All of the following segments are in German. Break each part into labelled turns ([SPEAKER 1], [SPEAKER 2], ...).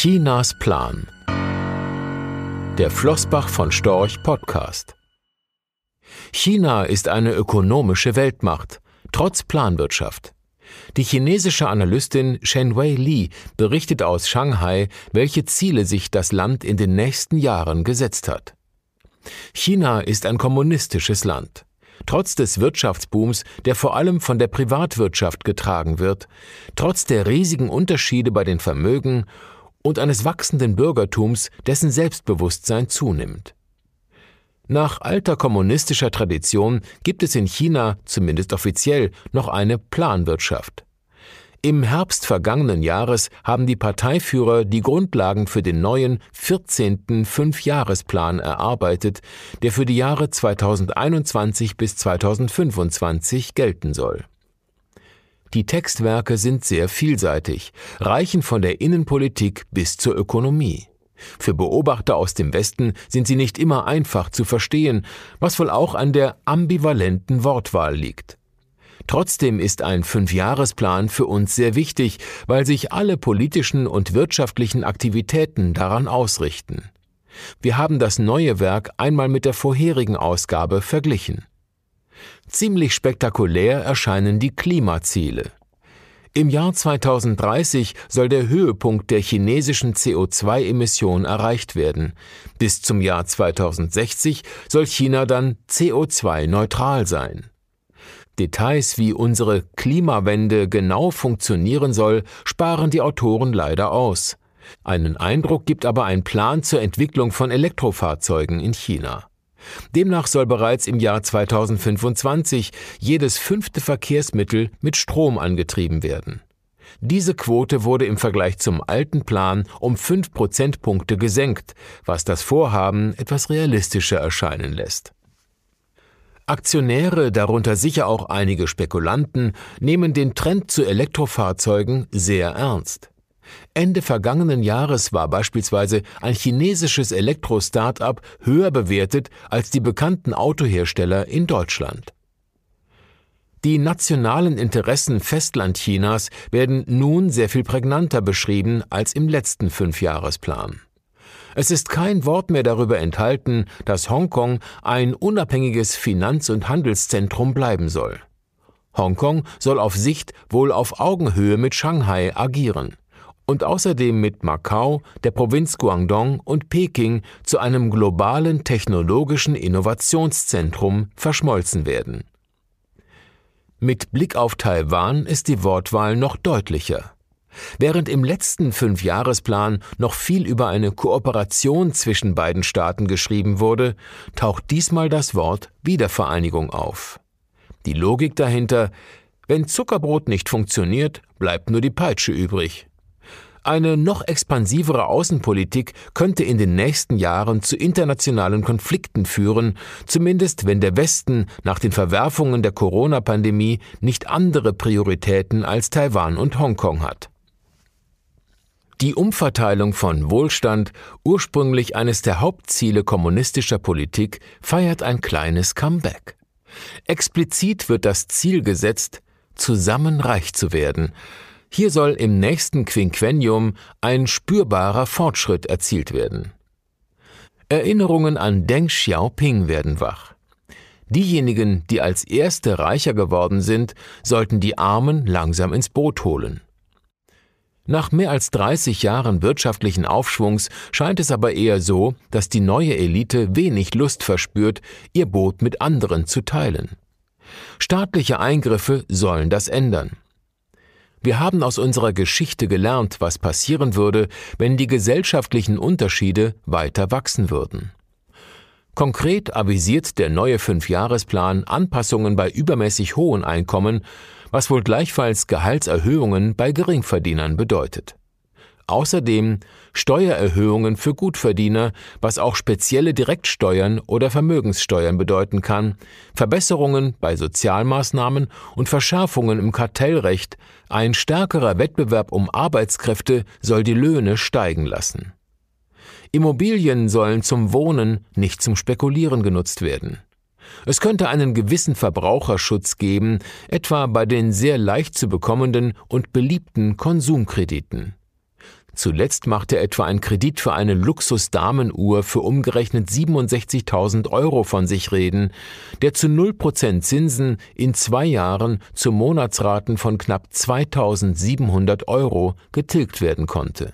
[SPEAKER 1] Chinas Plan. Der Flossbach von Storch Podcast. China ist eine ökonomische Weltmacht, trotz Planwirtschaft. Die chinesische Analystin Shen Wei Li berichtet aus Shanghai, welche Ziele sich das Land in den nächsten Jahren gesetzt hat. China ist ein kommunistisches Land. Trotz des Wirtschaftsbooms, der vor allem von der Privatwirtschaft getragen wird, trotz der riesigen Unterschiede bei den Vermögen und eines wachsenden Bürgertums, dessen Selbstbewusstsein zunimmt. Nach alter kommunistischer Tradition gibt es in China, zumindest offiziell, noch eine Planwirtschaft. Im Herbst vergangenen Jahres haben die Parteiführer die Grundlagen für den neuen 14. Fünfjahresplan erarbeitet, der für die Jahre 2021 bis 2025 gelten soll. Die Textwerke sind sehr vielseitig, reichen von der Innenpolitik bis zur Ökonomie. Für Beobachter aus dem Westen sind sie nicht immer einfach zu verstehen, was wohl auch an der ambivalenten Wortwahl liegt. Trotzdem ist ein Fünfjahresplan für uns sehr wichtig, weil sich alle politischen und wirtschaftlichen Aktivitäten daran ausrichten. Wir haben das neue Werk einmal mit der vorherigen Ausgabe verglichen. Ziemlich spektakulär erscheinen die Klimaziele. Im Jahr 2030 soll der Höhepunkt der chinesischen CO2-Emissionen erreicht werden. Bis zum Jahr 2060 soll China dann CO2-neutral sein. Details, wie unsere Klimawende genau funktionieren soll, sparen die Autoren leider aus. Einen Eindruck gibt aber ein Plan zur Entwicklung von Elektrofahrzeugen in China. Demnach soll bereits im Jahr 2025 jedes fünfte Verkehrsmittel mit Strom angetrieben werden. Diese Quote wurde im Vergleich zum alten Plan um fünf Prozentpunkte gesenkt, was das Vorhaben etwas realistischer erscheinen lässt. Aktionäre, darunter sicher auch einige Spekulanten, nehmen den Trend zu Elektrofahrzeugen sehr ernst. Ende vergangenen Jahres war beispielsweise ein chinesisches Elektro-Startup höher bewertet als die bekannten Autohersteller in Deutschland. Die nationalen Interessen Festlandchinas werden nun sehr viel prägnanter beschrieben als im letzten Fünfjahresplan. Es ist kein Wort mehr darüber enthalten, dass Hongkong ein unabhängiges Finanz- und Handelszentrum bleiben soll. Hongkong soll auf Sicht wohl auf Augenhöhe mit Shanghai agieren und außerdem mit Macau, der Provinz Guangdong und Peking zu einem globalen technologischen Innovationszentrum verschmolzen werden. Mit Blick auf Taiwan ist die Wortwahl noch deutlicher. Während im letzten Fünfjahresplan noch viel über eine Kooperation zwischen beiden Staaten geschrieben wurde, taucht diesmal das Wort Wiedervereinigung auf. Die Logik dahinter, wenn Zuckerbrot nicht funktioniert, bleibt nur die Peitsche übrig. Eine noch expansivere Außenpolitik könnte in den nächsten Jahren zu internationalen Konflikten führen, zumindest wenn der Westen nach den Verwerfungen der Corona-Pandemie nicht andere Prioritäten als Taiwan und Hongkong hat. Die Umverteilung von Wohlstand, ursprünglich eines der Hauptziele kommunistischer Politik, feiert ein kleines Comeback. Explizit wird das Ziel gesetzt, zusammen reich zu werden, hier soll im nächsten Quinquennium ein spürbarer Fortschritt erzielt werden. Erinnerungen an Deng Xiaoping werden wach. Diejenigen, die als Erste reicher geworden sind, sollten die Armen langsam ins Boot holen. Nach mehr als 30 Jahren wirtschaftlichen Aufschwungs scheint es aber eher so, dass die neue Elite wenig Lust verspürt, ihr Boot mit anderen zu teilen. Staatliche Eingriffe sollen das ändern. Wir haben aus unserer Geschichte gelernt, was passieren würde, wenn die gesellschaftlichen Unterschiede weiter wachsen würden. Konkret avisiert der neue Fünfjahresplan Anpassungen bei übermäßig hohen Einkommen, was wohl gleichfalls Gehaltserhöhungen bei Geringverdienern bedeutet. Außerdem Steuererhöhungen für Gutverdiener, was auch spezielle Direktsteuern oder Vermögenssteuern bedeuten kann, Verbesserungen bei Sozialmaßnahmen und Verschärfungen im Kartellrecht, ein stärkerer Wettbewerb um Arbeitskräfte soll die Löhne steigen lassen. Immobilien sollen zum Wohnen, nicht zum Spekulieren genutzt werden. Es könnte einen gewissen Verbraucherschutz geben, etwa bei den sehr leicht zu bekommenden und beliebten Konsumkrediten. Zuletzt machte etwa ein Kredit für eine Luxus-Damenuhr für umgerechnet 67.000 Euro von sich reden, der zu 0% Zinsen in zwei Jahren zu Monatsraten von knapp 2.700 Euro getilgt werden konnte.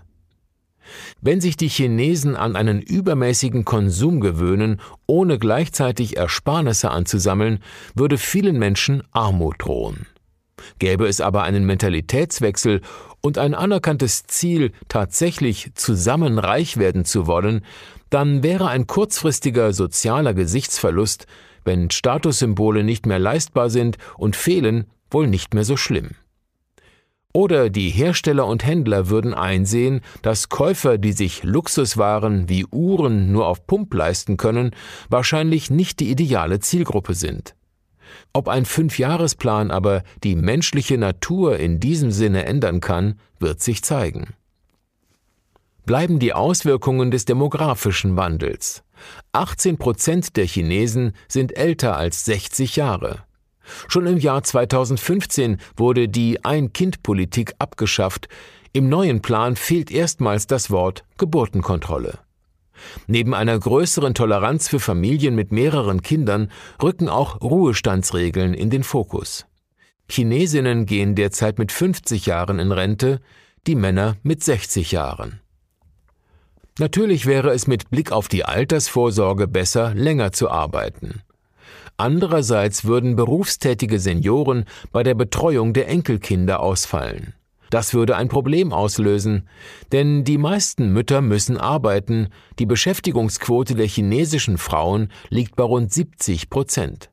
[SPEAKER 1] Wenn sich die Chinesen an einen übermäßigen Konsum gewöhnen, ohne gleichzeitig Ersparnisse anzusammeln, würde vielen Menschen Armut drohen. Gäbe es aber einen Mentalitätswechsel und ein anerkanntes Ziel, tatsächlich zusammen reich werden zu wollen, dann wäre ein kurzfristiger sozialer Gesichtsverlust, wenn Statussymbole nicht mehr leistbar sind und fehlen, wohl nicht mehr so schlimm. Oder die Hersteller und Händler würden einsehen, dass Käufer, die sich Luxuswaren wie Uhren nur auf Pump leisten können, wahrscheinlich nicht die ideale Zielgruppe sind. Ob ein Fünfjahresplan aber die menschliche Natur in diesem Sinne ändern kann, wird sich zeigen. Bleiben die Auswirkungen des demografischen Wandels. 18 Prozent der Chinesen sind älter als 60 Jahre. Schon im Jahr 2015 wurde die Ein-Kind-Politik abgeschafft. Im neuen Plan fehlt erstmals das Wort Geburtenkontrolle. Neben einer größeren Toleranz für Familien mit mehreren Kindern rücken auch Ruhestandsregeln in den Fokus. Chinesinnen gehen derzeit mit 50 Jahren in Rente, die Männer mit 60 Jahren. Natürlich wäre es mit Blick auf die Altersvorsorge besser, länger zu arbeiten. Andererseits würden berufstätige Senioren bei der Betreuung der Enkelkinder ausfallen. Das würde ein Problem auslösen, denn die meisten Mütter müssen arbeiten, die Beschäftigungsquote der chinesischen Frauen liegt bei rund 70 Prozent.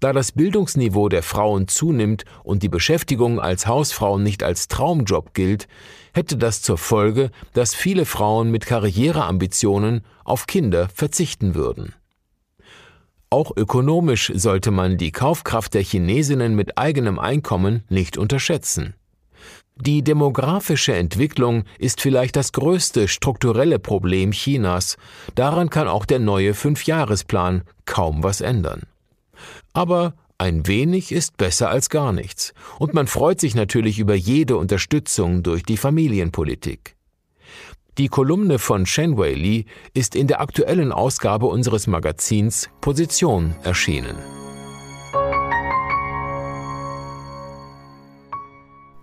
[SPEAKER 1] Da das Bildungsniveau der Frauen zunimmt und die Beschäftigung als Hausfrauen nicht als Traumjob gilt, hätte das zur Folge, dass viele Frauen mit Karriereambitionen auf Kinder verzichten würden. Auch ökonomisch sollte man die Kaufkraft der Chinesinnen mit eigenem Einkommen nicht unterschätzen. Die demografische Entwicklung ist vielleicht das größte strukturelle Problem Chinas. Daran kann auch der neue Fünfjahresplan kaum was ändern. Aber ein wenig ist besser als gar nichts. Und man freut sich natürlich über jede Unterstützung durch die Familienpolitik. Die Kolumne von Shen Wei Li ist in der aktuellen Ausgabe unseres Magazins Position erschienen.